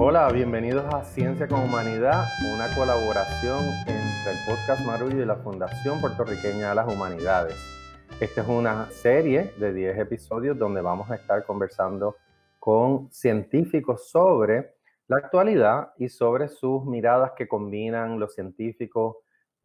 Hola, bienvenidos a Ciencia con Humanidad, una colaboración entre el podcast Marullo y la Fundación Puertorriqueña de las Humanidades. Esta es una serie de 10 episodios donde vamos a estar conversando con científicos sobre la actualidad y sobre sus miradas que combinan los científicos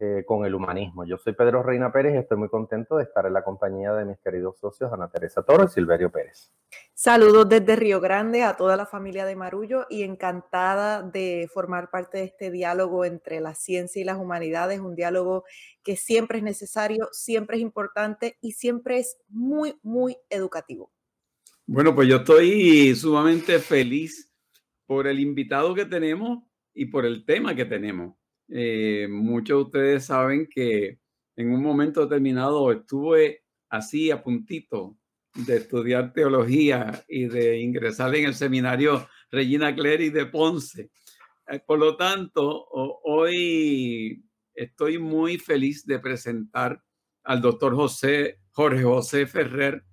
eh, con el humanismo. Yo soy Pedro Reina Pérez y estoy muy contento de estar en la compañía de mis queridos socios Ana Teresa Toro y Silverio Pérez. Saludos desde Río Grande a toda la familia de Marullo y encantada de formar parte de este diálogo entre la ciencia y las humanidades, un diálogo que siempre es necesario, siempre es importante y siempre es muy, muy educativo. Bueno, pues yo estoy sumamente feliz por el invitado que tenemos y por el tema que tenemos. Eh, muchos de ustedes saben que en un momento determinado estuve así a puntito de estudiar teología y de ingresar en el seminario Regina Clery de Ponce. Eh, por lo tanto, hoy estoy muy feliz de presentar al doctor José, Jorge José Ferrer,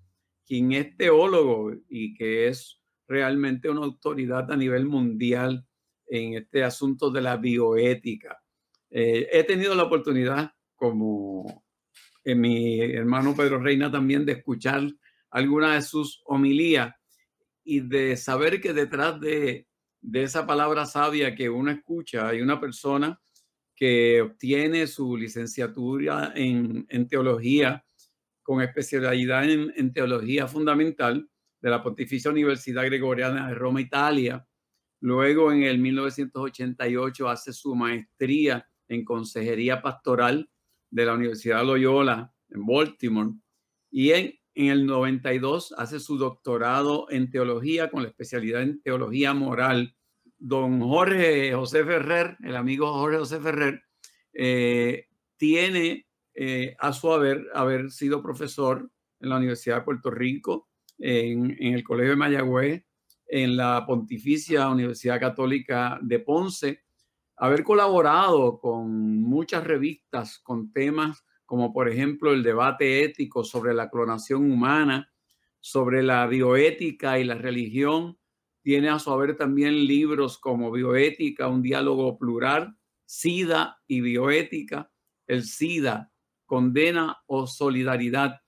quien es teólogo y que es realmente una autoridad a nivel mundial en este asunto de la bioética. Eh, he tenido la oportunidad, como en mi hermano Pedro Reina también, de escuchar algunas de sus homilías y de saber que detrás de, de esa palabra sabia que uno escucha hay una persona que obtiene su licenciatura en, en teología con especialidad en, en, teología fundamental de la Pontificia Universidad Gregoriana de Roma, Italia. Luego en el 1988 hace su maestría en consejería pastoral de la Universidad Loyola en Baltimore y en, el 92 hace su doctorado en teología con la especialidad en teología moral. Don Jorge José Ferrer, el amigo Jorge José Ferrer, eh, tiene eh, a su haber, haber sido profesor en la Universidad de Puerto Rico, en, en el Colegio de Mayagüez, en la Pontificia Universidad Católica de Ponce haber colaborado con muchas revistas con temas como por ejemplo el debate ético sobre la clonación humana, sobre la bioética y la religión. Tiene a su haber también libros como Bioética, un diálogo plural, SIDA y bioética, el SIDA, condena o solidaridad.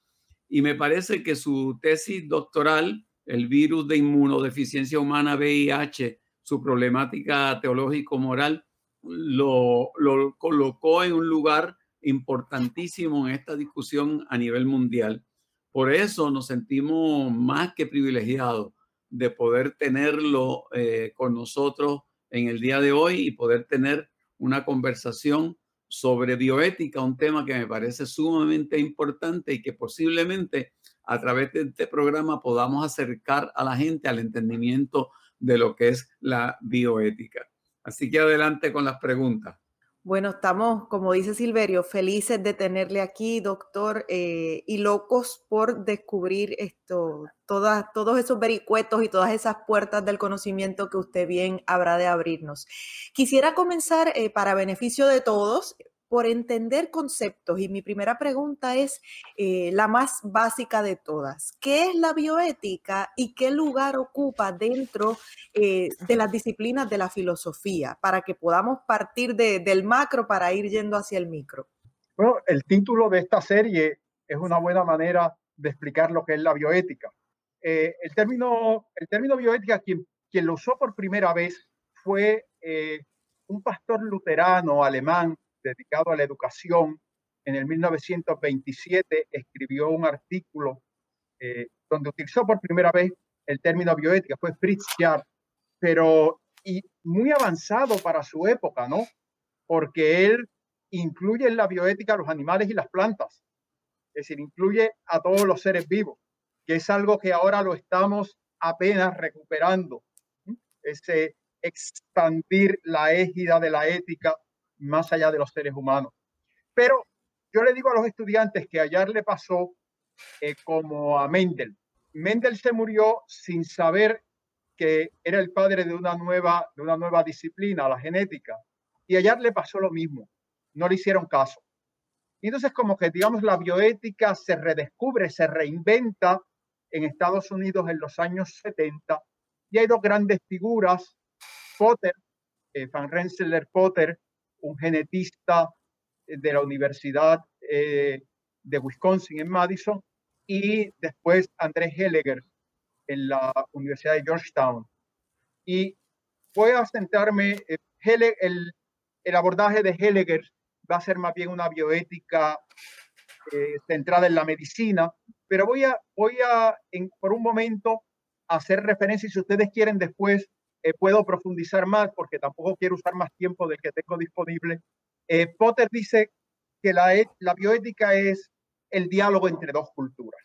Y me parece que su tesis doctoral, el virus de inmunodeficiencia humana VIH, su problemática teológico-moral, lo, lo colocó en un lugar importantísimo en esta discusión a nivel mundial. Por eso nos sentimos más que privilegiados de poder tenerlo eh, con nosotros en el día de hoy y poder tener una conversación sobre bioética, un tema que me parece sumamente importante y que posiblemente a través de este programa podamos acercar a la gente al entendimiento de lo que es la bioética. Así que adelante con las preguntas. Bueno, estamos, como dice Silverio, felices de tenerle aquí, doctor, eh, y locos por descubrir esto, todas, todos esos vericuetos y todas esas puertas del conocimiento que usted bien habrá de abrirnos. Quisiera comenzar eh, para beneficio de todos, por entender conceptos. Y mi primera pregunta es eh, la más básica de todas. ¿Qué es la bioética y qué lugar ocupa dentro eh, de las disciplinas de la filosofía para que podamos partir del macro para ir yendo hacia el micro? Bueno, el título de esta serie es una buena manera de explicar lo que es la bioética. Eh, el, término, el término bioética, quien, quien lo usó por primera vez fue un pastor luterano alemán dedicado a la educación, en el 1927 escribió un artículo eh, donde utilizó por primera vez el término bioética, fue Fritz Jarr, pero muy avanzado para su época, ¿no? Porque él incluye en la bioética a los animales y las plantas, es decir, incluye a todos los seres vivos, que es algo que ahora lo estamos apenas recuperando, ese expandir la égida de la ética más allá de los seres humanos. Pero yo le digo a los estudiantes que ayer le pasó eh, como a Mendel. Mendel se murió sin saber que era el padre de una nueva, de una nueva disciplina, la genética. Y ayer le pasó lo mismo. No le hicieron caso. Y entonces como que, digamos, la bioética se redescubre, se reinventa en Estados Unidos en los años 70. Y hay dos grandes figuras Potter, Van Rensselaer Potter, un genetista de la Universidad de Wisconsin en Madison, y después Andrés Helliger en la Universidad de Georgetown. Y voy a centrarme, el, el abordaje de Helliger va a ser más bien una bioética eh, centrada en la medicina, pero voy a, voy a por un momento, hacer referencia y si ustedes quieren después eh, puedo profundizar más porque tampoco quiero usar más tiempo del que tengo disponible. Eh, Potter dice que la, la bioética es el diálogo entre dos culturas.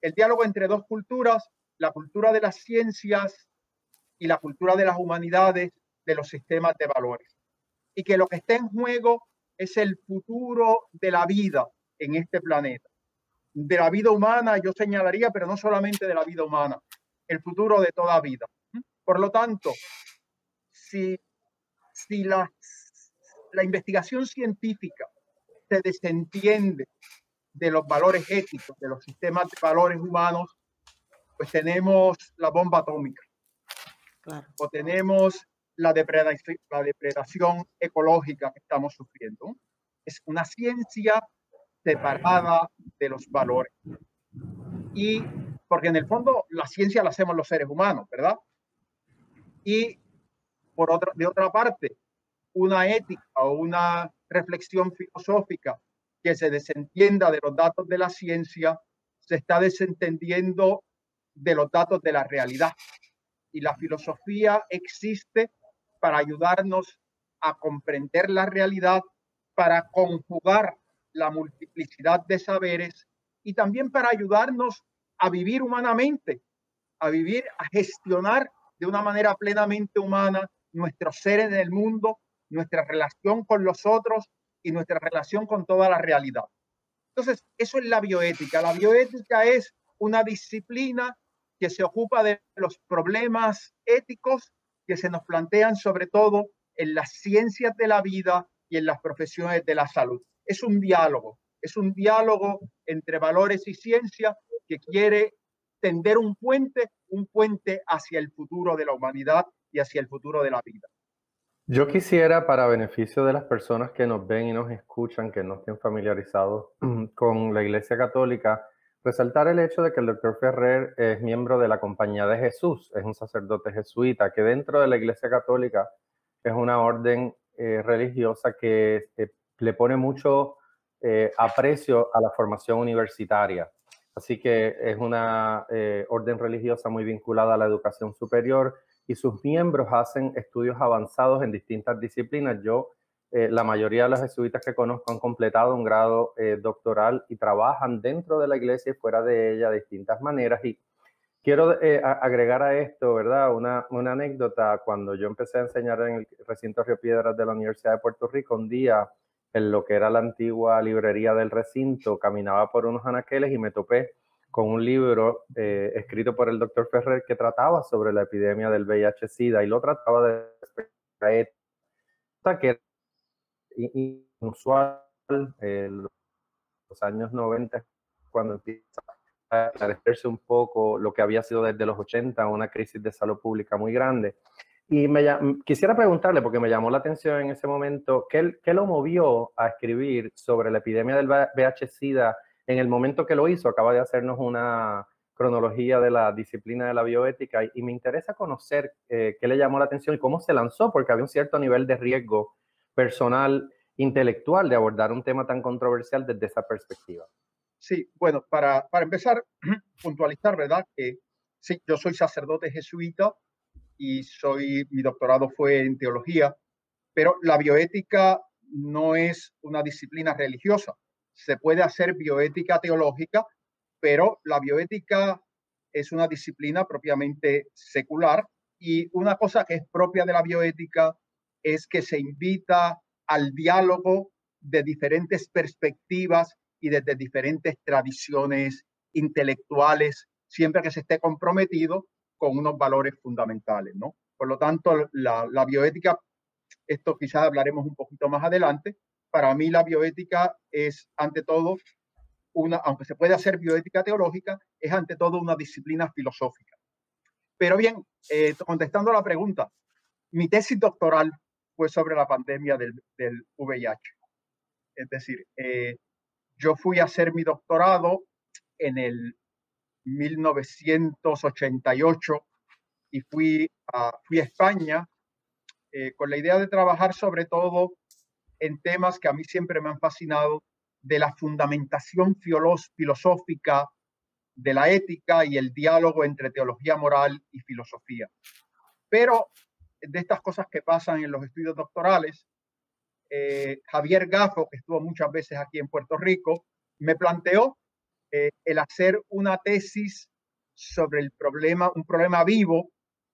El diálogo entre dos culturas, la cultura de las ciencias y la cultura de las humanidades, de los sistemas de valores. Y que lo que está en juego es el futuro de la vida en este planeta. De la vida humana, yo señalaría, pero no solamente de la vida humana, el futuro de toda vida. Por lo tanto, si, si la, la investigación científica se desentiende de los valores éticos, de los sistemas de valores humanos, pues tenemos la bomba atómica. O tenemos la depredación, la depredación ecológica que estamos sufriendo. Es una ciencia separada de los valores. Y porque en el fondo la ciencia la hacemos los seres humanos, ¿verdad? Y por otra, de otra parte, una ética o una reflexión filosófica que se desentienda de los datos de la ciencia, se está desentendiendo de los datos de la realidad. Y la filosofía existe para ayudarnos a comprender la realidad, para conjugar la multiplicidad de saberes y también para ayudarnos a vivir humanamente, a vivir, a gestionar de una manera plenamente humana nuestros seres en el mundo, nuestra relación con los otros y nuestra relación con toda la realidad. Entonces, eso es la bioética. La bioética es una disciplina que se ocupa de los problemas éticos que se nos plantean sobre todo en las ciencias de la vida y en las profesiones de la salud. Es un diálogo, es un diálogo entre valores y ciencia que quiere tender un puente, un puente hacia el futuro de la humanidad y hacia el futuro de la vida. Yo quisiera, para beneficio de las personas que nos ven y nos escuchan, que no estén familiarizados con la Iglesia Católica, resaltar el hecho de que el doctor Ferrer es miembro de la Compañía de Jesús, es un sacerdote jesuita, que dentro de la Iglesia Católica es una orden eh, religiosa que eh, le pone mucho eh, aprecio a la formación universitaria. Así que es una orden religiosa muy vinculada a la educación superior y sus miembros hacen estudios avanzados en distintas disciplinas. Yo, eh, la mayoría de los jesuitas que conozco han completado un grado eh, doctoral y trabajan dentro de la iglesia y fuera de ella de distintas maneras. Y quiero eh, agregar a esto, ¿verdad? Una, una, anécdota. Cuando yo empecé a enseñar en el recinto Río Piedras de la Universidad de Puerto Rico, un día en lo que era la antigua librería del recinto, caminaba por unos anaqueles y me topé con un libro eh, escrito por el doctor Ferrer que trataba sobre la epidemia del VIH-Sida y lo trataba de que era inusual en los años 90 cuando empieza a esclarecerse un poco lo que había sido desde los 80 una crisis de salud pública muy grande. Y me, quisiera preguntarle, porque me llamó la atención en ese momento, ¿qué, ¿qué lo movió a escribir sobre la epidemia del VIH-Sida en el momento que lo hizo, acaba de hacernos una cronología de la disciplina de la bioética y, me interesa conocer eh, qué le llamó la atención y cómo se lanzó, porque había un cierto nivel de riesgo personal, intelectual de abordar un tema tan controversial desde esa perspectiva. Sí, bueno, para, para empezar, puntualizar, ¿verdad? Que sí, yo soy sacerdote jesuita y soy, mi doctorado fue en teología, pero la bioética no es una disciplina religiosa. Se puede hacer bioética teológica, pero la bioética es una disciplina propiamente secular y una cosa que es propia de la bioética es que se invita al diálogo de diferentes perspectivas y desde diferentes tradiciones intelectuales, siempre que se esté comprometido con unos valores fundamentales, ¿no? Por lo tanto, la, la bioética, esto quizás hablaremos un poquito más adelante, para mí la bioética es ante todo una, aunque se puede hacer bioética teológica, es ante todo una disciplina filosófica. Pero bien, eh, contestando a la pregunta, mi tesis doctoral fue sobre la pandemia del, del VIH. Es decir, eh, yo fui a hacer mi doctorado en el 1988 y fui a, fui a España eh, con la idea de trabajar sobre todo en temas que a mí siempre me han fascinado, de la fundamentación filosófica de la ética y el diálogo entre teología moral y filosofía. Pero de estas cosas que pasan en los estudios doctorales, eh, Javier Gafo, que estuvo muchas veces aquí en Puerto Rico, me planteó eh, el hacer una tesis sobre el problema, un problema vivo,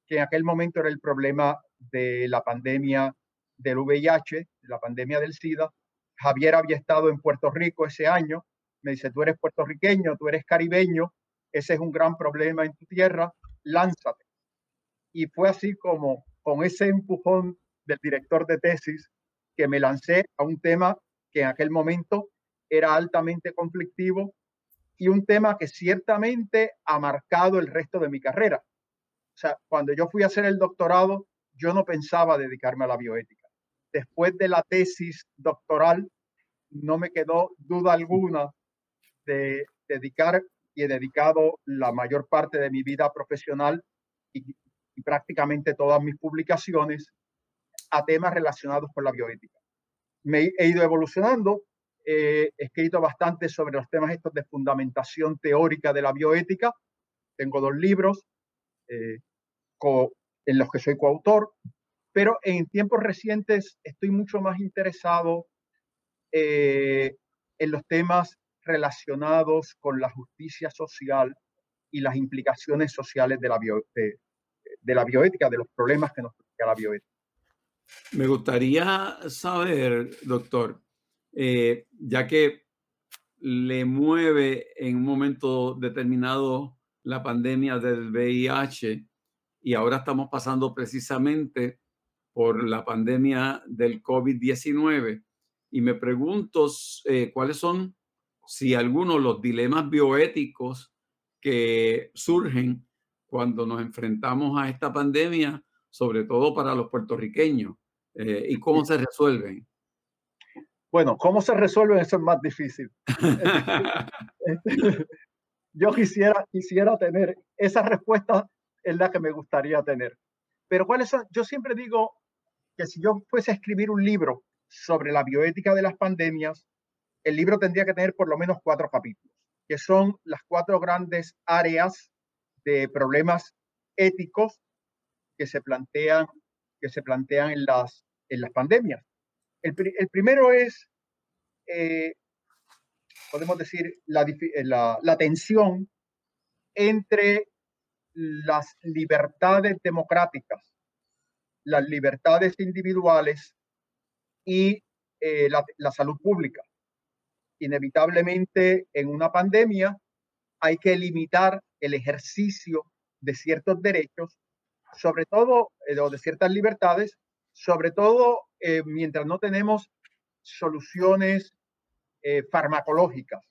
que en aquel momento era el problema de la pandemia del VIH, la pandemia del SIDA. Javier había estado en Puerto Rico ese año. Me dice, tú eres puertorriqueño, tú eres caribeño, ese es un gran problema en tu tierra, lánzate. Y fue así como con ese empujón del director de tesis que me lancé a un tema que en aquel momento era altamente conflictivo y un tema que ciertamente ha marcado el resto de mi carrera. O sea, cuando yo fui a hacer el doctorado, yo no pensaba dedicarme a la bioética. Después de la tesis doctoral, no me quedó duda alguna de dedicar y he dedicado la mayor parte de mi vida profesional y, prácticamente todas mis publicaciones a temas relacionados con la bioética. Me he ido evolucionando, he escrito bastante sobre los temas estos de fundamentación teórica de la bioética. Tengo dos libros, eh, en los que soy coautor, pero en tiempos recientes estoy mucho más interesado eh, en los temas relacionados con la justicia social y las implicaciones sociales de la, de, la bioética, de los problemas que nos plantea la bioética. Me gustaría saber, doctor, eh, ya que le mueve en un momento determinado la pandemia del VIH, y ahora estamos pasando precisamente por la pandemia del COVID-19. Y me pregunto eh, cuáles son, si algunos, los dilemas bioéticos que surgen cuando nos enfrentamos a esta pandemia, sobre todo para los puertorriqueños, eh, y cómo se resuelven. Bueno, ¿cómo se resuelven? Eso es más difícil. Yo quisiera, quisiera tener esa respuesta es la que me gustaría tener. Pero ¿cuáles son? Yo siempre digo que si yo fuese a escribir un libro sobre la bioética de las pandemias, el libro tendría que tener por lo menos cuatro capítulos, que son las cuatro grandes áreas de problemas éticos que se plantean, que se plantean en, las, en las pandemias. El, primero es, eh, podemos decir, la, la, tensión entre las libertades democráticas, las libertades individuales y eh, la, salud pública. Inevitablemente en una pandemia hay que limitar el ejercicio de ciertos derechos, sobre todo eh, de ciertas libertades, sobre todo eh, mientras no tenemos soluciones farmacológicas,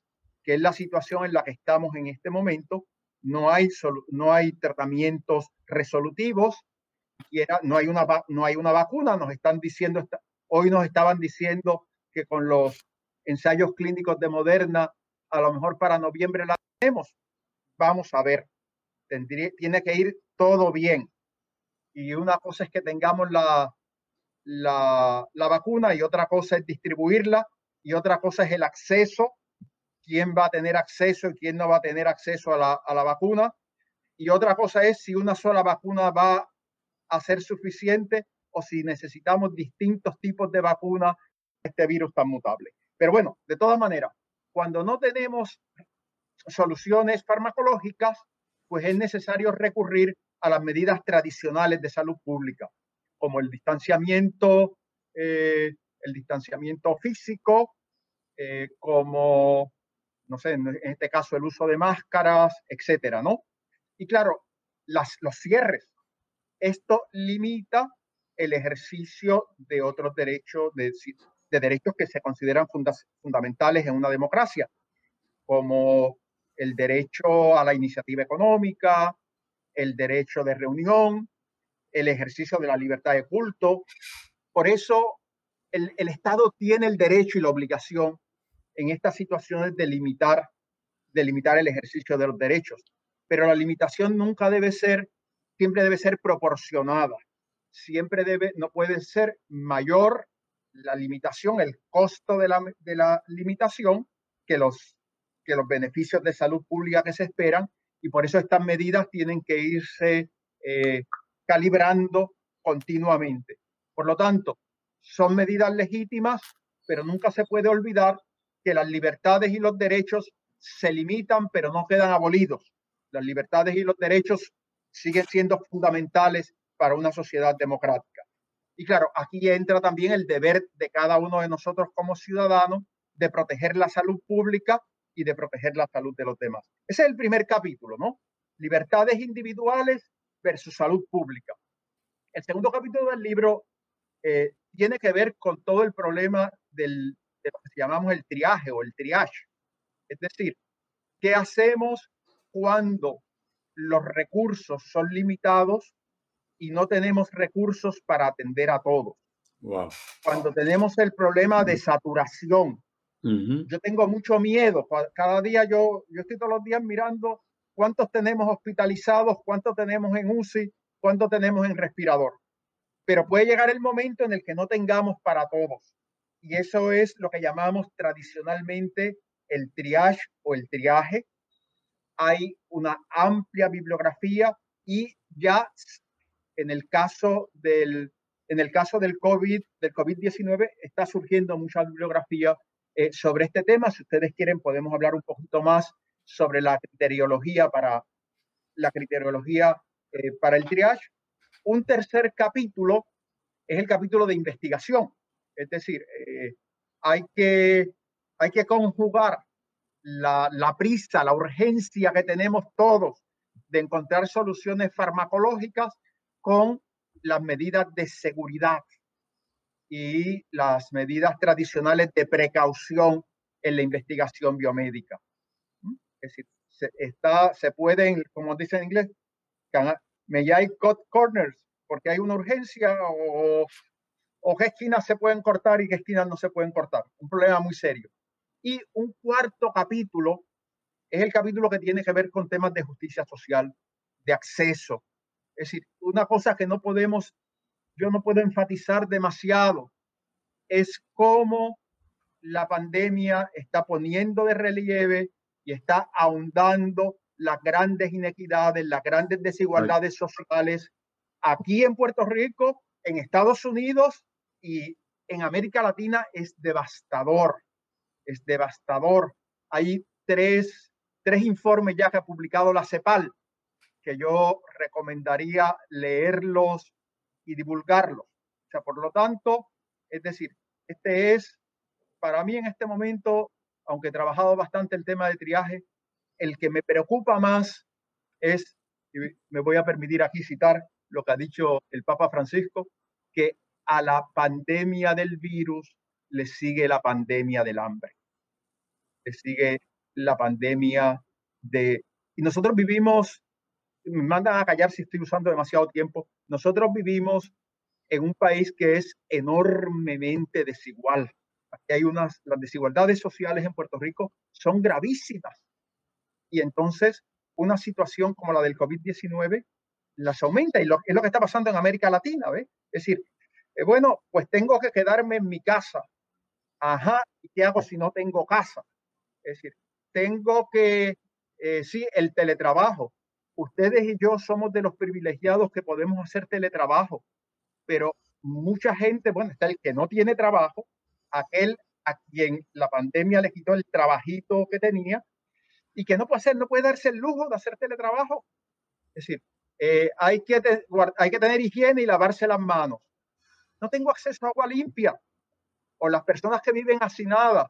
que es la situación en la que estamos en este momento, no hay, no hay tratamientos resolutivos, no hay, una, no hay una vacuna, nos están diciendo, hoy nos estaban diciendo que con los ensayos clínicos de Moderna, a lo mejor para noviembre la tenemos. Vamos a ver, tiene que ir todo bien. Y una cosa es que tengamos la, la, la vacuna y otra cosa es distribuirla y otra cosa es el acceso quién va a tener acceso y quién no va a tener acceso a la, a la vacuna. Y otra cosa es si una sola vacuna va a ser suficiente o si necesitamos distintos tipos de vacunas este virus tan mutable. Pero bueno, de todas maneras, cuando no tenemos soluciones farmacológicas, pues es necesario recurrir a las medidas tradicionales de salud pública, como el distanciamiento, eh, el distanciamiento físico, eh, como no sé, en este caso el uso de máscaras, etcétera, ¿no? Y claro, los cierres. Esto limita el ejercicio de otros derechos, de, de derechos que se consideran fundamentales en una democracia, como el derecho a la iniciativa económica, el derecho de reunión, el ejercicio de la libertad de culto. Por eso el, el Estado tiene el derecho y la obligación en estas situaciones de limitar, de limitar el ejercicio de los derechos. Pero la limitación nunca debe ser, siempre debe ser proporcionada. Siempre debe, no puede ser mayor la limitación, el costo de la, de la limitación que los, que los beneficios de salud pública que se esperan. Y por eso estas medidas tienen que irse eh, calibrando continuamente. Por lo tanto, son medidas legítimas, pero nunca se puede olvidar que las libertades y los derechos se limitan, pero no quedan abolidos. Las libertades y los derechos siguen siendo fundamentales para una sociedad democrática. Y claro, aquí entra también el deber de cada uno de nosotros como ciudadanos de proteger la salud pública y de proteger la salud de los demás. Ese es el primer capítulo, ¿no? Libertades individuales versus salud pública. El segundo capítulo del libro eh, tiene que ver con todo el problema del, de lo que llamamos el triaje o el triage. Es decir, ¿qué hacemos cuando los recursos son limitados y no tenemos recursos para atender a todos? Cuando tenemos el problema de saturación. Yo tengo mucho miedo. Cada día yo, yo estoy todos los días mirando cuántos tenemos hospitalizados, cuántos tenemos en UCI, cuántos tenemos en respirador. Pero puede llegar el momento en el que no tengamos para todos y eso es lo que llamamos tradicionalmente el triage o el triaje. Hay una amplia bibliografía y ya en el caso del, en el caso del COVID, del COVID-19, está surgiendo mucha bibliografía eh, sobre este tema. Si ustedes quieren, podemos hablar un poquito más sobre la criteriología para la criteriología eh, para el triage. Un tercer capítulo es el capítulo de investigación. Es decir, eh, hay, que, hay que conjugar la, la prisa, la urgencia que tenemos todos de encontrar soluciones farmacológicas con las medidas de seguridad y las medidas tradicionales de precaución en la investigación biomédica. Es decir, se, está, se pueden, como dice en inglés, may I cut corners, porque hay una urgencia o o qué esquinas se pueden cortar y qué esquinas no se pueden cortar. Un problema muy serio. Y un cuarto capítulo es el capítulo que tiene que ver con temas de justicia social, de acceso. Es decir, una cosa que no podemos, yo no puedo enfatizar demasiado, es cómo la pandemia está poniendo de relieve y está ahondando las grandes inequidades, las grandes desigualdades sociales aquí en Puerto Rico, en Estados Unidos y en América Latina es devastador, es devastador. Hay tres, tres informes ya que ha publicado la CEPAL que yo recomendaría leerlos y divulgarlos. O sea, por lo tanto, es decir, este es, para mí en este momento, aunque he trabajado bastante el tema de triaje, el que me preocupa más es, y me voy a permitir aquí citar lo que ha dicho el Papa Francisco, que a la pandemia del virus le sigue la pandemia del hambre, le sigue la pandemia de... Y nosotros vivimos, me mandan a callar si estoy usando demasiado tiempo, nosotros vivimos en un país que es enormemente desigual. Aquí hay unas, las desigualdades sociales en Puerto Rico son gravísimas. Y entonces una situación como la del COVID-19 las aumenta y lo, es lo que está pasando en América Latina, ¿ves? Es decir, eh, bueno, pues tengo que quedarme en mi casa. Ajá, ¿y qué hago si no tengo casa? Es decir, tengo que, eh, sí, el teletrabajo. Ustedes y yo somos de los privilegiados que podemos hacer teletrabajo, pero mucha gente, bueno, está el que no tiene trabajo, aquel a quien la pandemia le quitó el trabajito que tenía y que no puede hacer, no puede darse el lujo de hacer teletrabajo. Es decir, eh, hay, que hay que tener higiene y lavarse las manos no tengo acceso a agua limpia, o las personas que viven hacinadas.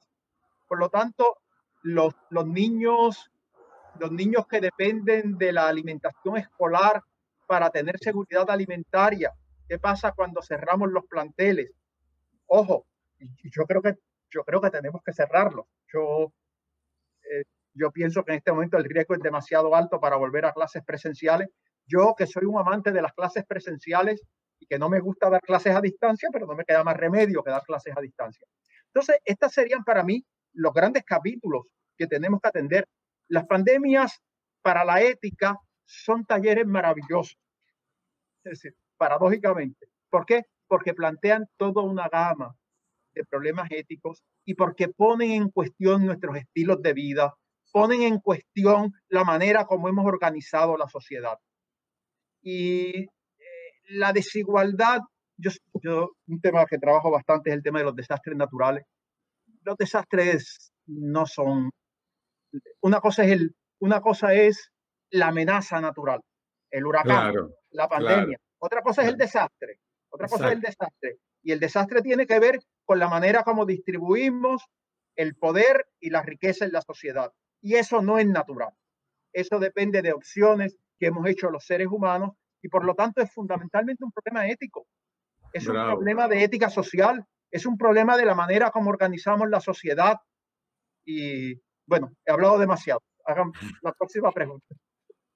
Por lo tanto, los, los niños, los niños que dependen de la alimentación escolar para tener seguridad alimentaria, ¿qué pasa cuando cerramos los planteles? Ojo, yo creo que yo creo que tenemos que cerrarlos. Yo eh, yo pienso que en este momento el riesgo es demasiado alto para volver a clases presenciales, Yo que soy un amante de las clases presenciales y que no me gusta dar clases a distancia, pero no me queda más remedio que dar clases a distancia. Entonces, estas serían para mí los grandes capítulos que tenemos que atender. Las pandemias para la ética son talleres maravillosos. Es decir, paradójicamente. ¿Por qué? Porque plantean toda una gama de problemas éticos y porque ponen en cuestión nuestros estilos de vida, ponen en cuestión la manera como hemos organizado la sociedad. Y eh, la desigualdad, yo, yo, un tema que trabajo bastante es el tema de los desastres naturales. Los desastres no son, una cosa es, el, una cosa es la amenaza natural, el huracán, la pandemia. Otra cosa es el desastre. Otra cosa es el desastre. Y el desastre tiene que ver con la manera como distribuimos el poder y la riqueza en la sociedad. Y eso no es natural. Eso depende de opciones que hemos hecho los seres humanos y por lo tanto es fundamentalmente un problema ético. Es un problema de ética social, es un problema de la manera como organizamos la sociedad. Y bueno, he hablado demasiado. Hagan la próxima pregunta.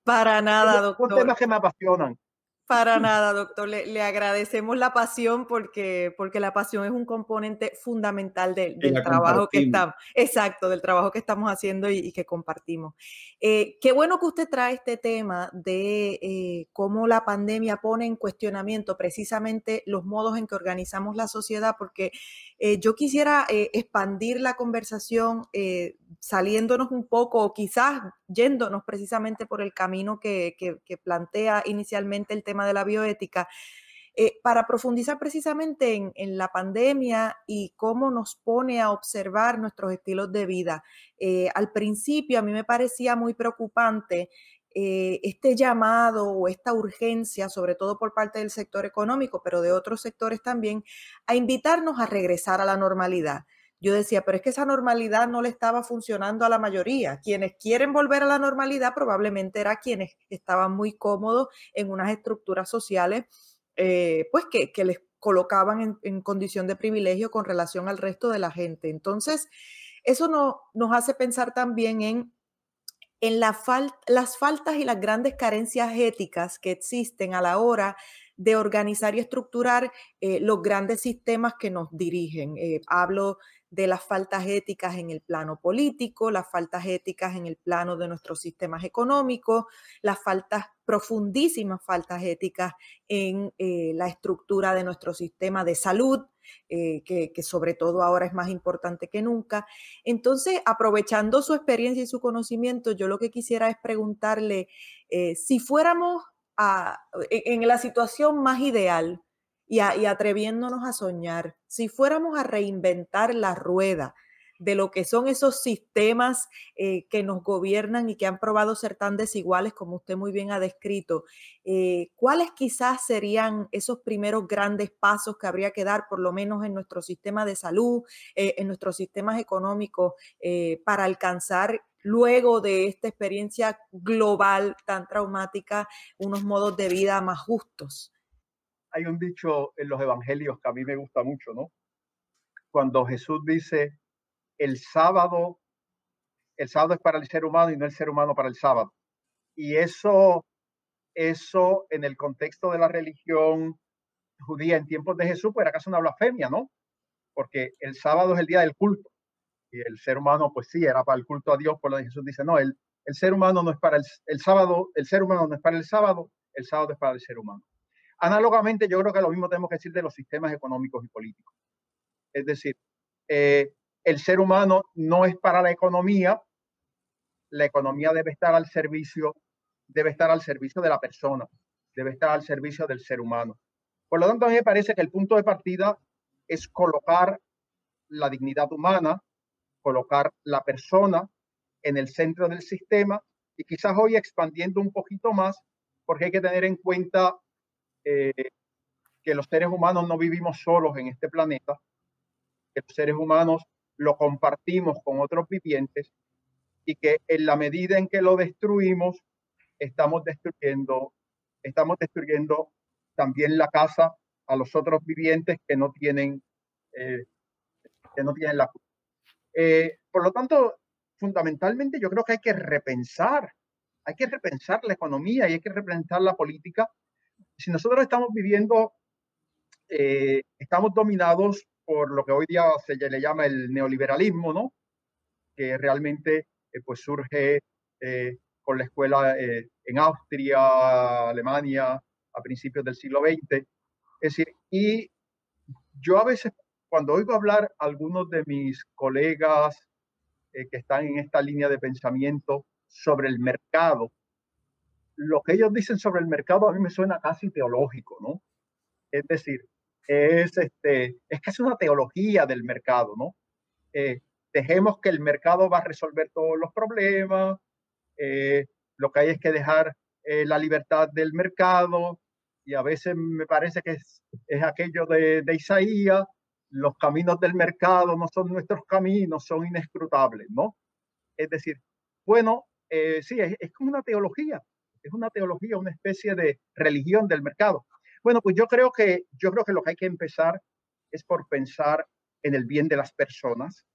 Para nada, doctor. Son temas que me apasionan. Para nada, doctor. Le, agradecemos la pasión porque, porque la pasión es un componente fundamental del trabajo que estamos, exacto, del trabajo que estamos haciendo y, que compartimos. Eh, qué bueno que usted trae este tema de eh, cómo la pandemia pone en cuestionamiento precisamente los modos en que organizamos la sociedad, porque eh, yo quisiera expandir la conversación saliéndonos un poco o quizás yéndonos precisamente por el camino que, plantea inicialmente el tema de la bioética, eh, para profundizar precisamente en, la pandemia y cómo nos pone a observar nuestros estilos de vida. Eh, al principio a mí me parecía muy preocupante eh, este llamado o esta urgencia, sobre todo por parte del sector económico, pero de otros sectores también, a invitarnos a regresar a la normalidad yo decía, pero es que esa normalidad no le estaba funcionando a la mayoría. Quienes quieren volver a la normalidad probablemente eran quienes estaban muy cómodos en unas estructuras sociales, eh, pues que, les colocaban en, condición de privilegio con relación al resto de la gente. Entonces, eso no, nos hace pensar también en, en la las faltas y las grandes carencias éticas que existen a la hora de organizar y estructurar eh, los grandes sistemas que nos dirigen. Eh, hablo de las faltas éticas en el plano político, las faltas éticas en el plano de nuestros sistemas económicos, las faltas, profundísimas faltas éticas en eh, la estructura de nuestro sistema de salud, eh, que, sobre todo ahora es más importante que nunca. Entonces, aprovechando su experiencia y su conocimiento, yo lo que quisiera es preguntarle eh, si fuéramos a, en la situación más ideal, y, atreviéndonos a soñar, si fuéramos a reinventar la rueda de lo que son esos sistemas eh, que nos gobiernan y que han probado ser tan desiguales como usted muy bien ha descrito, eh, ¿cuáles quizás serían esos primeros grandes pasos que habría que dar, por lo menos en nuestro sistema de salud, eh, en nuestros sistemas económicos, para alcanzar luego de esta experiencia global tan traumática, unos modos de vida más justos? hay un dicho en los evangelios que a mí me gusta mucho, ¿no? Cuando Jesús dice, el sábado, el sábado es para el ser humano y no el ser humano para el sábado. Y eso, eso en el contexto de la religión judía en tiempos de Jesús, pues era casi una blasfemia, ¿no? Porque el sábado es el día del culto. Y el ser humano, pues sí, era para el culto a Dios, por lo que Jesús dice, no, el, el ser humano no es para el, el sábado, el ser humano no es para el sábado, el sábado es para el ser humano. Análogamente, yo creo que lo mismo tenemos que decir de los sistemas económicos y políticos. Es decir, eh, el ser humano no es para la economía, la economía debe estar al servicio, debe estar al servicio de la persona, debe estar al servicio del ser humano. Por lo tanto, a me parece que el punto de partida es colocar la dignidad humana, colocar la persona en el centro del sistema y quizás hoy expandiendo un poquito más, porque hay que tener en cuenta eh, que los seres humanos no vivimos solos en este planeta, que los seres humanos lo compartimos con otros vivientes y que en la medida en que lo destruimos, estamos destruyendo, estamos destruyendo también la casa a los otros vivientes que no tienen, eh, que no tienen la culpa. Eh, por lo tanto, fundamentalmente yo creo que hay que repensar, hay que repensar la economía y hay que repensar la política. Si nosotros estamos viviendo, eh, estamos dominados por lo que hoy día se le llama el neoliberalismo, ¿no? Que realmente eh, pues surge eh, con la escuela en Austria, Alemania, a principios del siglo XX. Es decir, y yo a veces cuando oigo hablar a algunos de mis colegas que están en esta línea de pensamiento sobre el mercado, lo que ellos dicen sobre el mercado a mí me suena casi teológico, ¿no? Es decir, es, este, es que una teología del mercado, ¿no? Eh, dejemos que el mercado va a resolver todos los problemas, eh, lo que hay es que dejar eh, la libertad del mercado, y a veces me parece que es, es aquello de, de, Isaías, los caminos del mercado no son nuestros caminos, son inescrutables, ¿no? Es decir, bueno, sí, es, es como una teología, es una teología, una especie de religión del mercado. Bueno, pues yo creo que yo creo que lo que hay que empezar es por pensar en el bien de las personas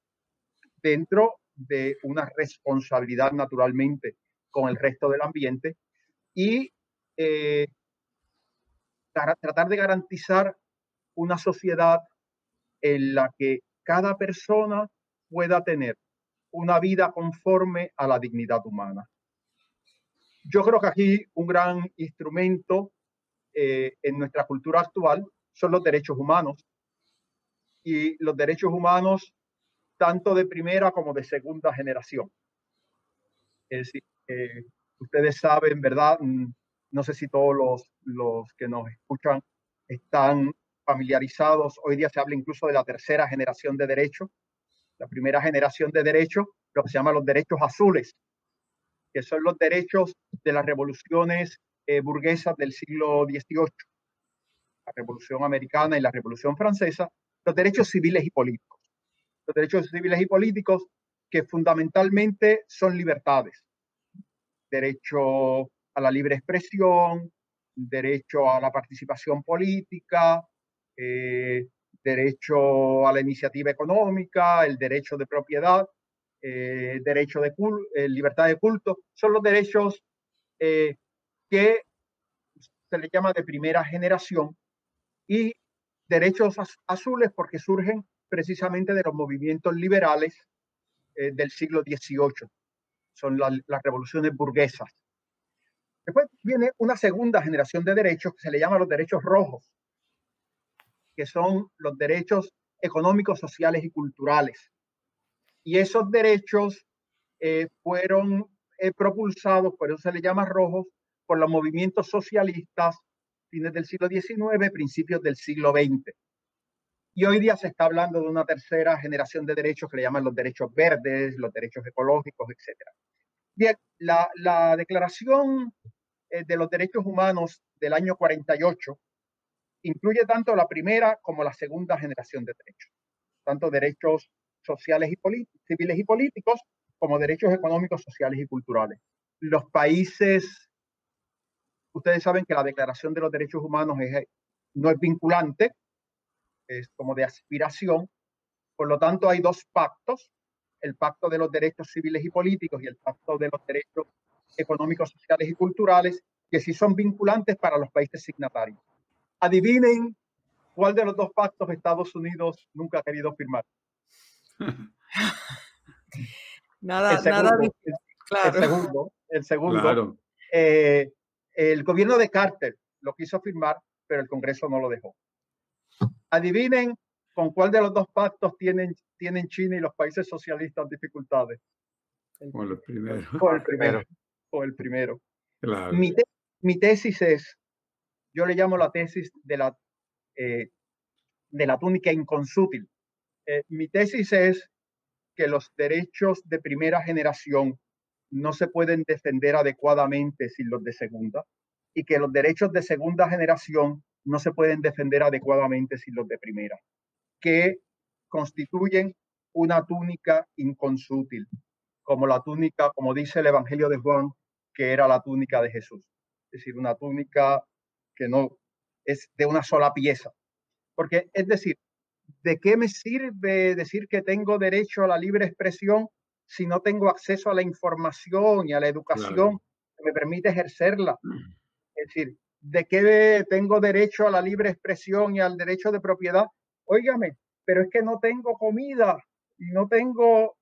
dentro de una responsabilidad naturalmente con el resto del ambiente y eh, tratar de garantizar una sociedad en la que cada persona pueda tener una vida conforme a la dignidad humana. Yo creo que aquí un gran instrumento eh, en nuestra cultura actual son los derechos humanos. Y los derechos humanos, tanto de primera como de segunda generación. Es decir, ustedes saben, ¿verdad? Mm, no sé si todos los, los que nos escuchan están familiarizados. Hoy día se habla incluso de la tercera generación de derechos. La primera generación de derechos, lo que se llama los derechos azules, que son los derechos de las revoluciones eh, burguesas del siglo XVIII, la Revolución Americana y la Revolución Francesa, los derechos civiles y políticos. Los derechos civiles y políticos que fundamentalmente son libertades. Derecho a la libre expresión, derecho a la participación política, eh, derecho a la iniciativa económica, el derecho de propiedad, eh, derecho de eh, libertad de culto, son los derechos eh, que se le llama de primera generación y derechos azules porque surgen precisamente de los movimientos liberales del siglo XVIII. Son las revoluciones burguesas. Después viene una segunda generación de derechos que se le llama los derechos rojos, que son los derechos económicos, sociales y culturales y esos derechos eh, fueron eh, propulsados, por eso se les llama rojos, por los movimientos socialistas fines del siglo XIX, principios del siglo XX. Y hoy día se está hablando de una tercera generación de derechos que le llaman los derechos verdes, los derechos ecológicos, etc. Bien, la, la Declaración eh, de los Derechos Humanos del año 48 incluye tanto la primera como la segunda generación de derechos, tanto derechos sociales y civiles y políticos, como derechos económicos, sociales y culturales. Los países, ustedes saben que la Declaración de los Derechos Humanos es, no es vinculante, es como de aspiración. Por lo tanto, hay dos pactos, el Pacto de los Derechos Civiles y Políticos y el Pacto de los Derechos Económicos, Sociales y Culturales, que sí son vinculantes para los países signatarios. Adivinen cuál de los dos pactos Estados Unidos nunca ha querido firmar. nada, el segundo, nada. Claro. El segundo, el segundo. Eh, el gobierno de Carter lo quiso firmar, pero el Congreso no lo dejó. Adivinen con cuál de los dos pactos tienen, tienen China y los países socialistas dificultades. Con el primero. Con el primero. Con el primero. Mi, mi, tesis es, yo le llamo la tesis de la, eh, de la túnica inconsútil. Eh, mi tesis es que los derechos de primera generación no se pueden defender adecuadamente sin los de segunda y que los derechos de segunda generación no se pueden defender adecuadamente sin los de primera, que constituyen una túnica inconsútil, como la túnica, como dice el Evangelio de Juan, que era la túnica de Jesús. Es decir, una túnica que no es de una sola pieza. Porque, es decir, ¿de qué me sirve decir que tengo derecho a la libre expresión si no tengo acceso a la información y a la educación que me permite ejercerla. Es decir, ¿de qué tengo derecho a la libre expresión y al derecho de propiedad? Óigame, pero es que no tengo comida y no tengo,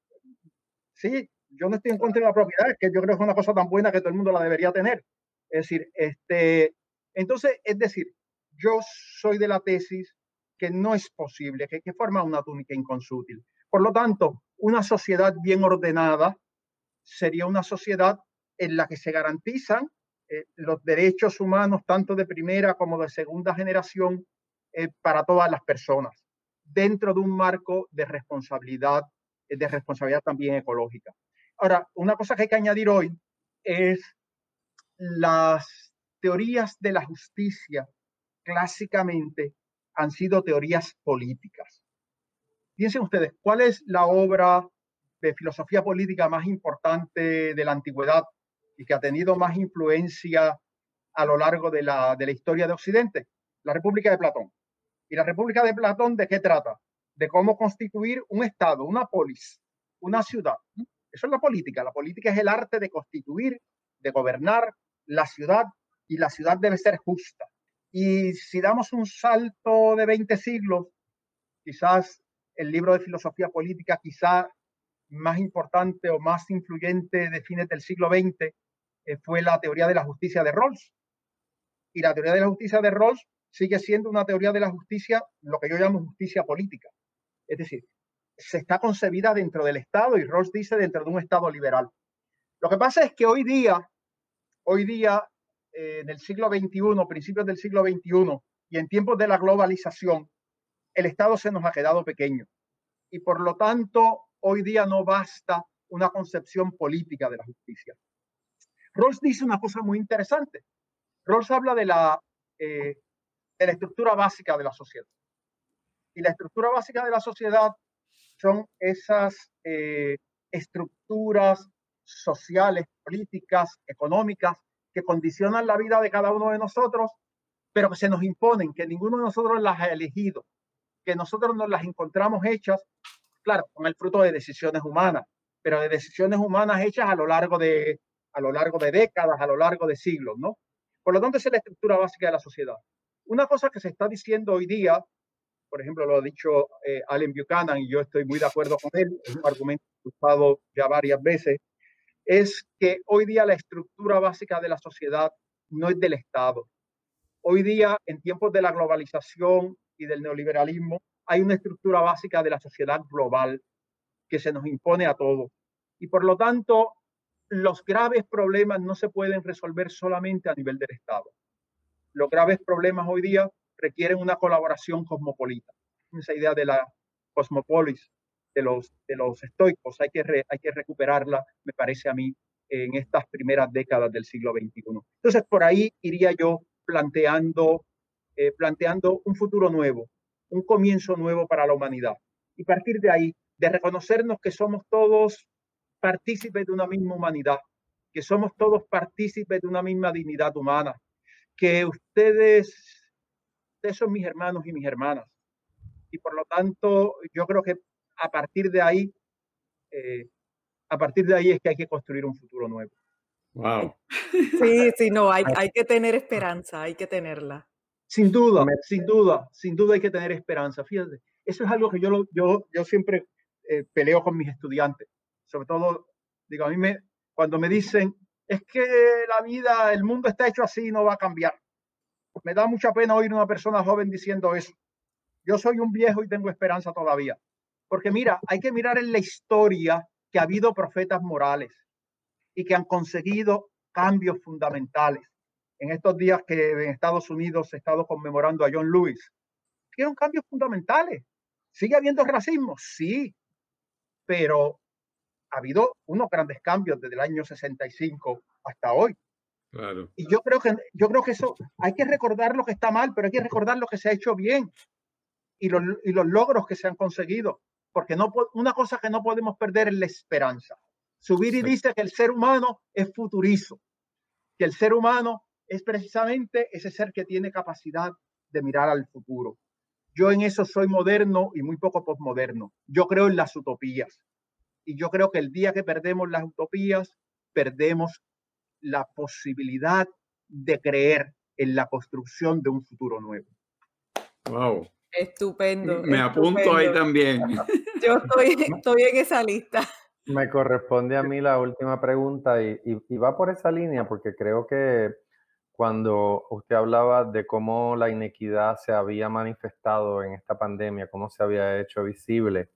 sí, yo no estoy en contra de la propiedad, que yo creo que es una cosa tan buena que todo el mundo la debería tener. Es decir, este, entonces, es decir, yo soy de la tesis que no es posible, que hay que formar una túnica inconsútil. Por lo tanto, una sociedad bien ordenada sería una sociedad en la que se garantizan eh, los derechos humanos, tanto de primera como de segunda generación, eh, para todas las personas, dentro de un marco de responsabilidad, eh, de responsabilidad también ecológica. Ahora, una cosa que hay que añadir hoy es las teorías de la justicia clásicamente han sido teorías políticas. Piensen ustedes, ¿cuál es la obra de filosofía política más importante de la antigüedad y que ha tenido más influencia a lo largo de la, de la historia de Occidente? La República de Platón. ¿Y la República de Platón de qué trata? De cómo constituir un Estado, una polis, una ciudad. Eso es la política. La política es el arte de constituir, de gobernar la ciudad y la ciudad debe ser justa. Y si damos un salto de 20 siglos, quizás el libro de filosofía política, quizás más importante o más influyente de fines del siglo XX, eh, fue la teoría de la justicia de Rawls. Y la teoría de la justicia de Rawls sigue siendo una teoría de la justicia, lo que yo llamo justicia política. Es decir, se está concebida dentro del Estado y Rawls dice dentro de un Estado liberal. Lo que pasa es que hoy día, hoy día eh, en el siglo XXI, principios del siglo XXI y en tiempos de la globalización, el Estado se nos ha quedado pequeño. Y por lo tanto, hoy día no basta una concepción política de la justicia. Rawls dice una cosa muy interesante. Rawls habla de la, eh, de la estructura básica de la sociedad. Y la estructura básica de la sociedad son esas eh, estructuras sociales, políticas, económicas, que condicionan la vida de cada uno de nosotros, pero que se nos imponen, que ninguno de nosotros las ha elegido, que nosotros nos las encontramos hechas, claro, con el fruto de decisiones humanas, pero de decisiones humanas hechas a lo largo de, a lo largo de décadas, a lo largo de siglos, ¿no? Por lo tanto, esa es la estructura básica de la sociedad. Una cosa que se está diciendo hoy día, por ejemplo, lo ha dicho eh, Allen Buchanan y yo estoy muy de acuerdo con él, es un argumento usado ya varias veces, es que hoy día la estructura básica de la sociedad no es del Estado. Hoy día, en tiempos de la globalización y del neoliberalismo, hay una estructura básica de la sociedad global que se nos impone a todos. Y por lo tanto, los graves problemas no se pueden resolver solamente a nivel del Estado. Los graves problemas hoy día requieren una colaboración cosmopolita. Esa idea de la cosmopolis de los, de los estoicos, hay que, hay que recuperarla, me parece a mí, en estas primeras décadas del siglo XXI. Entonces, por ahí iría yo planteando, eh, planteando un futuro nuevo, un comienzo nuevo para la humanidad. Y partir de ahí, de reconocernos que somos todos partícipes de una misma humanidad, que somos todos partícipes de una misma dignidad humana, que ustedes, ustedes son mis hermanos y mis hermanas. Y por lo tanto, yo creo que a partir de ahí, eh, a partir de ahí es que hay que construir un futuro nuevo. Wow. Sí, sí, no, hay, hay que tener esperanza, hay que tenerla. Sin duda, sin duda, sin duda hay que tener esperanza. Fíjate, eso es algo que yo, yo, yo siempre eh, peleo con mis estudiantes. Sobre todo, digo, a mí me, cuando me dicen, es que la vida, el mundo está hecho así, no va a cambiar. Me da mucha pena oír una persona joven diciendo eso. Yo soy un viejo y tengo esperanza todavía. Porque mira, hay que mirar en la historia que ha habido profetas morales y que han conseguido cambios fundamentales. En estos días que en Estados Unidos se ha estado conmemorando a John Lewis, hicieron cambios fundamentales. ¿Sigue habiendo racismo? Sí, pero ha habido unos grandes cambios desde el año 65 hasta hoy. Claro. Y yo creo que yo creo que eso hay que recordar lo que está mal, pero hay que recordar lo que se ha hecho bien y los, y los logros que se han conseguido porque no, una cosa que no podemos perder es la esperanza. Subir y dice que el ser humano es futurizo, que el ser humano es precisamente ese ser que tiene capacidad de mirar al futuro. Yo en eso soy moderno y muy poco postmoderno. Yo creo en las utopías. Y yo creo que el día que perdemos las utopías, perdemos la posibilidad de creer en la construcción de un futuro nuevo. Wow. Estupendo. Me apunto ahí también. Yo estoy, estoy en esa lista. Me corresponde a mí la última pregunta y, y, va por esa línea porque creo que cuando usted hablaba de cómo la inequidad se había manifestado en esta pandemia, cómo se había hecho visible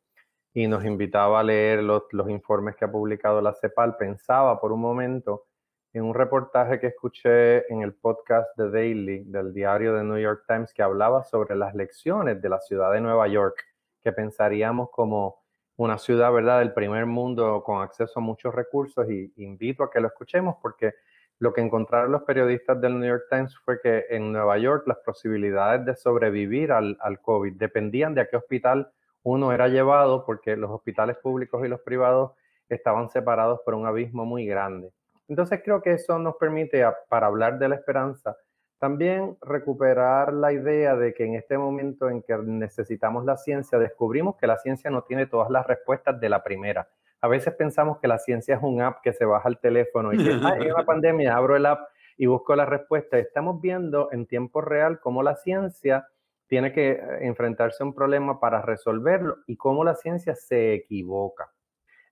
y nos invitaba a leer los, informes que ha publicado la CEPAL, pensaba por un momento en un reportaje que escuché en el podcast The Daily del diario de New York Times que hablaba sobre las lecciones de la ciudad de Nueva York, que pensaríamos como una ciudad, ¿verdad?, del primer mundo con acceso a muchos recursos y invito a que lo escuchemos porque lo que encontraron los periodistas del New York Times fue que en Nueva York las posibilidades de sobrevivir al, COVID dependían de a qué hospital uno era llevado porque los hospitales públicos y los privados estaban separados por un abismo muy grande. Entonces creo que eso nos permite, para hablar de la esperanza, también recuperar la idea de que en este momento en que necesitamos la ciencia, descubrimos que la ciencia no tiene todas las respuestas de la primera. A veces pensamos que la ciencia es un app que se baja al teléfono y que en una pandemia abro el app y busco la respuesta. Estamos viendo en tiempo real cómo la ciencia tiene que eh, enfrentarse a un problema para resolverlo y cómo la ciencia se equivoca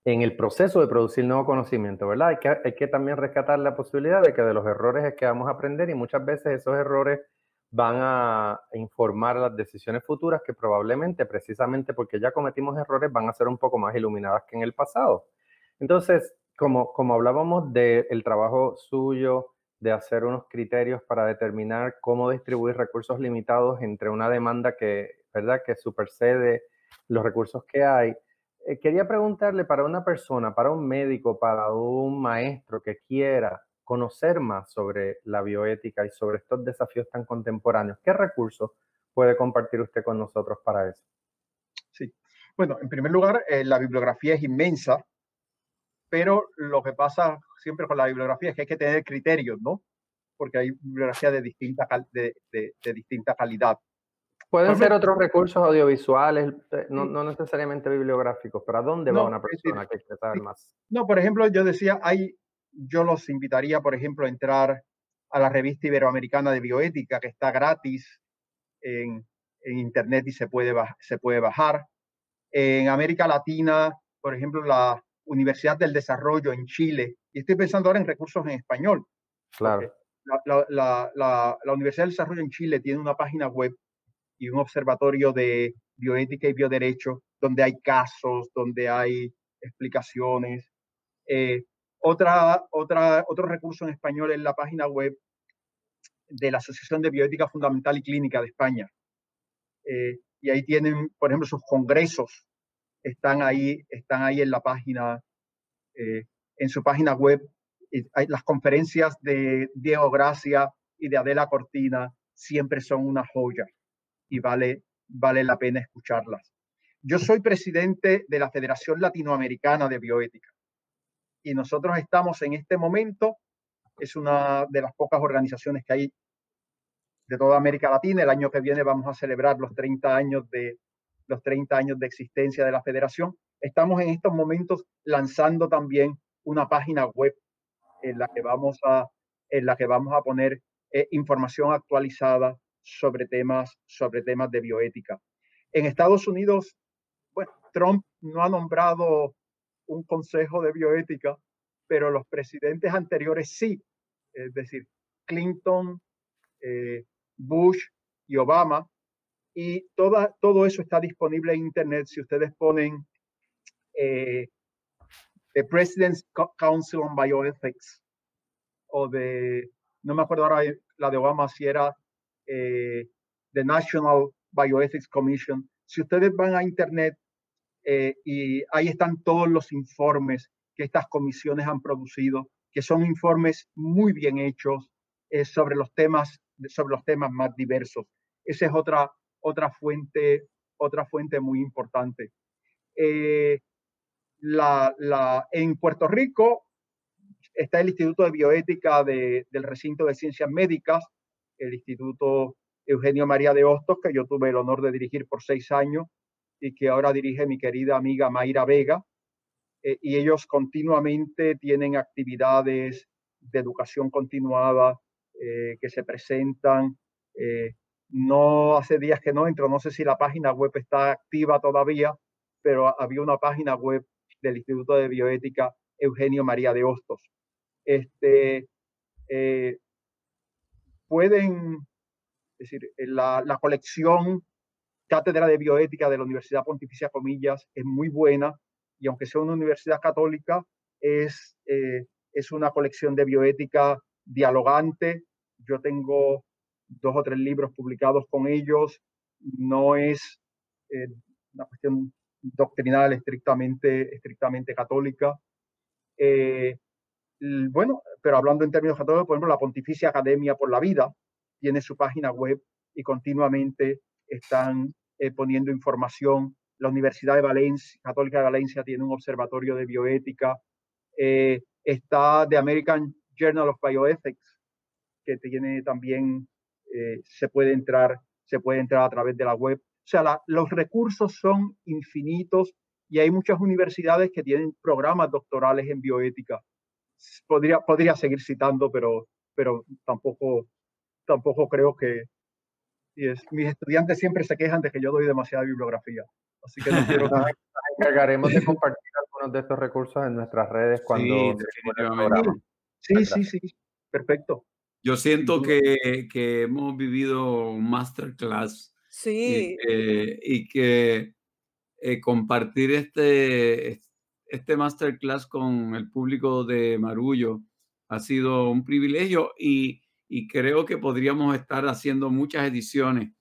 en el proceso de producir nuevo conocimiento, ¿verdad? Hay que, hay que también rescatar la posibilidad de que de los errores es que vamos a aprender y muchas veces esos errores van a informar las decisiones futuras que probablemente, precisamente porque ya cometimos errores, van a ser un poco más iluminadas que en el pasado. Entonces, como, como hablábamos del trabajo suyo, de hacer unos criterios para determinar cómo distribuir recursos limitados entre una demanda que, ¿verdad?, que supersede los recursos que hay, eh, quería preguntarle para una persona, para un médico, para un maestro que quiera conocer más sobre la bioética y sobre estos desafíos tan contemporáneos, ¿qué recursos puede compartir usted con nosotros para eso? Sí, bueno, en primer lugar, eh, la bibliografía es inmensa, pero lo que pasa siempre con la bibliografía es que hay que tener criterios, ¿no? Porque hay bibliografía de distinta, de, de distinta calidad. Pueden ser otros recursos audiovisuales, eh, no, no, necesariamente bibliográficos, pero ¿a dónde va una persona que quiere saber más? No, por ejemplo, yo decía, hay, yo los invitaría, por ejemplo, a entrar a la revista iberoamericana de bioética, que está gratis en, en internet y se puede, se puede bajar. En América Latina, por ejemplo, la Universidad del Desarrollo en Chile, y estoy pensando ahora en recursos en español. Claro. La, la, la, la Universidad del Desarrollo en Chile tiene una página web y un observatorio de bioética y bioderecho, donde hay casos, donde hay explicaciones. Eh, otra, otra, otro recurso en español es la página web de la Asociación de Bioética Fundamental y Clínica de España. Eh, y ahí tienen, por ejemplo, sus congresos, están ahí, están ahí en la página, eh, en su página web. Hay, las conferencias de Diego Gracia y de Adela Cortina siempre son una joya y vale, vale la pena escucharlas. Yo soy presidente de la Federación Latinoamericana de Bioética y nosotros estamos en este momento, es una de las pocas organizaciones que hay de toda América Latina. El año que viene vamos a celebrar los 30 años de, los 30 años de existencia de la federación. Estamos en estos momentos lanzando también una página web en la que vamos a, en la que vamos a poner eh, información actualizada sobre temas, sobre temas de bioética. En Estados Unidos, bueno, Trump no ha nombrado un consejo de bioética, pero los presidentes anteriores sí, es decir, Clinton, eh, Bush y Obama. Y toda, todo eso está disponible en Internet. Si ustedes ponen eh, The President's Council on Bioethics o de, no me acuerdo la de Obama si era eh, the National Bioethics Commission. Si ustedes van a Internet eh, y ahí están todos los informes que estas comisiones han producido, que son informes muy bien hechos eh, sobre los temas sobre los temas más diversos. Esa es otra otra fuente otra fuente muy importante. La, en Puerto Rico está el Instituto de Bioética de, del Recinto de Ciencias Médicas, el Instituto Eugenio María de Hostos, que yo tuve el honor de dirigir por seis años y que ahora dirige mi querida amiga Mayra Vega. Eh, y ellos continuamente tienen actividades de educación continuada que se presentan. no hace días que no entro, no sé si la página web está activa todavía, pero había una página web del Instituto de Bioética Eugenio María de Hostos. Este, pueden, es decir, la, la colección cátedra de bioética de la Universidad Pontificia Comillas es muy buena y aunque sea una universidad católica, es, eh, es una colección de bioética dialogante. Yo tengo dos o tres libros publicados con ellos. No es eh, una cuestión doctrinal estrictamente, estrictamente católica. Eh, bueno, pero hablando en términos católicos, por ejemplo, la Pontificia Academia por la Vida tiene su página web y continuamente están eh, poniendo información. La Universidad de Valencia, Católica de Valencia tiene un observatorio de bioética. Eh, está The American Journal of Bioethics, que tiene también, eh, se, puede entrar, se puede entrar a través de la web. O sea, los recursos son infinitos y hay muchas universidades que tienen programas doctorales en bioética. Podría, podría seguir citando, pero, pero tampoco, tampoco creo que, y es, mis estudiantes siempre se quejan de que yo doy demasiada bibliografía. Así que no quiero... Nos encargaremos de compartir algunos de estos recursos en nuestras redes cuando... Sí, sí, sí, sí, perfecto. Yo siento que, que hemos vivido un masterclass. Sí. Y que, eh, compartir este, este masterclass con el público de Marullo ha sido un privilegio y y creo que podríamos estar haciendo muchas ediciones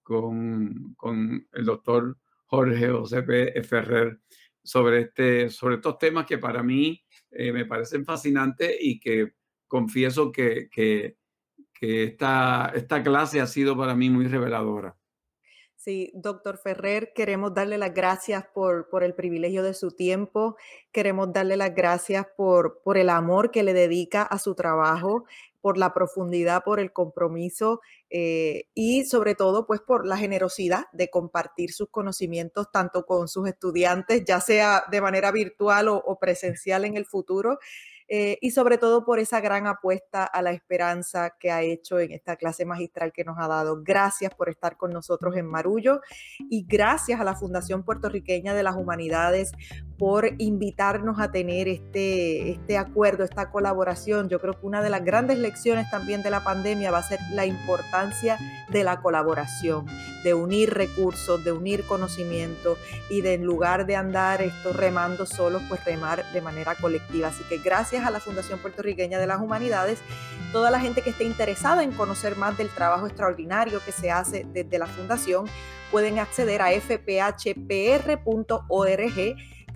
con, con el doctor Jorge José P. Ferrer sobre, este, sobre estos temas que para mí eh, me parecen fascinantes y que confieso que, que, que esta, esta clase ha sido para mí muy reveladora. Sí, doctor Ferrer, queremos darle las gracias por, por, el privilegio de su tiempo, queremos darle las gracias por, por el amor que le dedica a su trabajo, por la profundidad, por el compromiso eh, y sobre todo pues por la generosidad de compartir sus conocimientos tanto con sus estudiantes, ya sea de manera virtual o presencial en el futuro. Eh, y sobre todo por esa gran apuesta a la esperanza que ha hecho en esta clase magistral que nos ha dado. Gracias por estar con nosotros en Marullo y gracias a la Fundación Puertorriqueña de las Humanidades por invitarnos a tener este, este acuerdo, esta colaboración. Yo creo que una de las grandes lecciones también de la pandemia va a ser la importancia de la colaboración, de unir recursos, de unir conocimiento y de en lugar de andar esto remando solos, pues remar de manera colectiva. Así que gracias a la Fundación Puertorriqueña de las Humanidades, toda la gente que esté interesada en conocer más del trabajo extraordinario que se hace desde la Fundación, pueden acceder a fphpr.org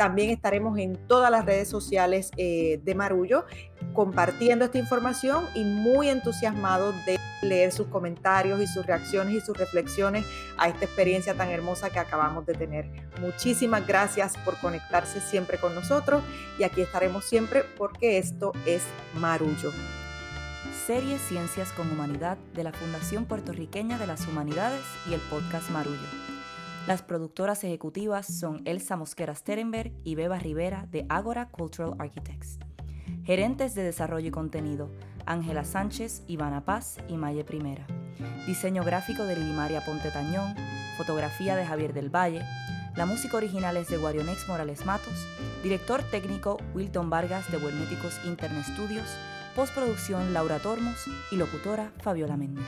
también estaremos en todas las redes sociales eh, de Marullo compartiendo esta información y muy entusiasmados de leer sus comentarios y sus reacciones y sus reflexiones a esta experiencia tan hermosa que acabamos de tener. Muchísimas gracias por conectarse siempre con nosotros y aquí estaremos siempre porque esto es Marullo. Serie Ciencias con Humanidad de la Fundación Puertorriqueña de las Humanidades y el podcast Marullo. Las productoras ejecutivas son Elsa Mosquera Sterenberg y Beba Rivera de Agora Cultural Architects. Gerentes de desarrollo y contenido, Ángela Sánchez, Ivana Paz y Maye Primera. Diseño gráfico de Lidimaria Ponte Tañón, fotografía de Javier del Valle, la música original es de Guarionex Morales Matos, director técnico Wilton Vargas de Buenéticos Internet Studios, postproducción Laura Tormos y locutora Fabiola Méndez.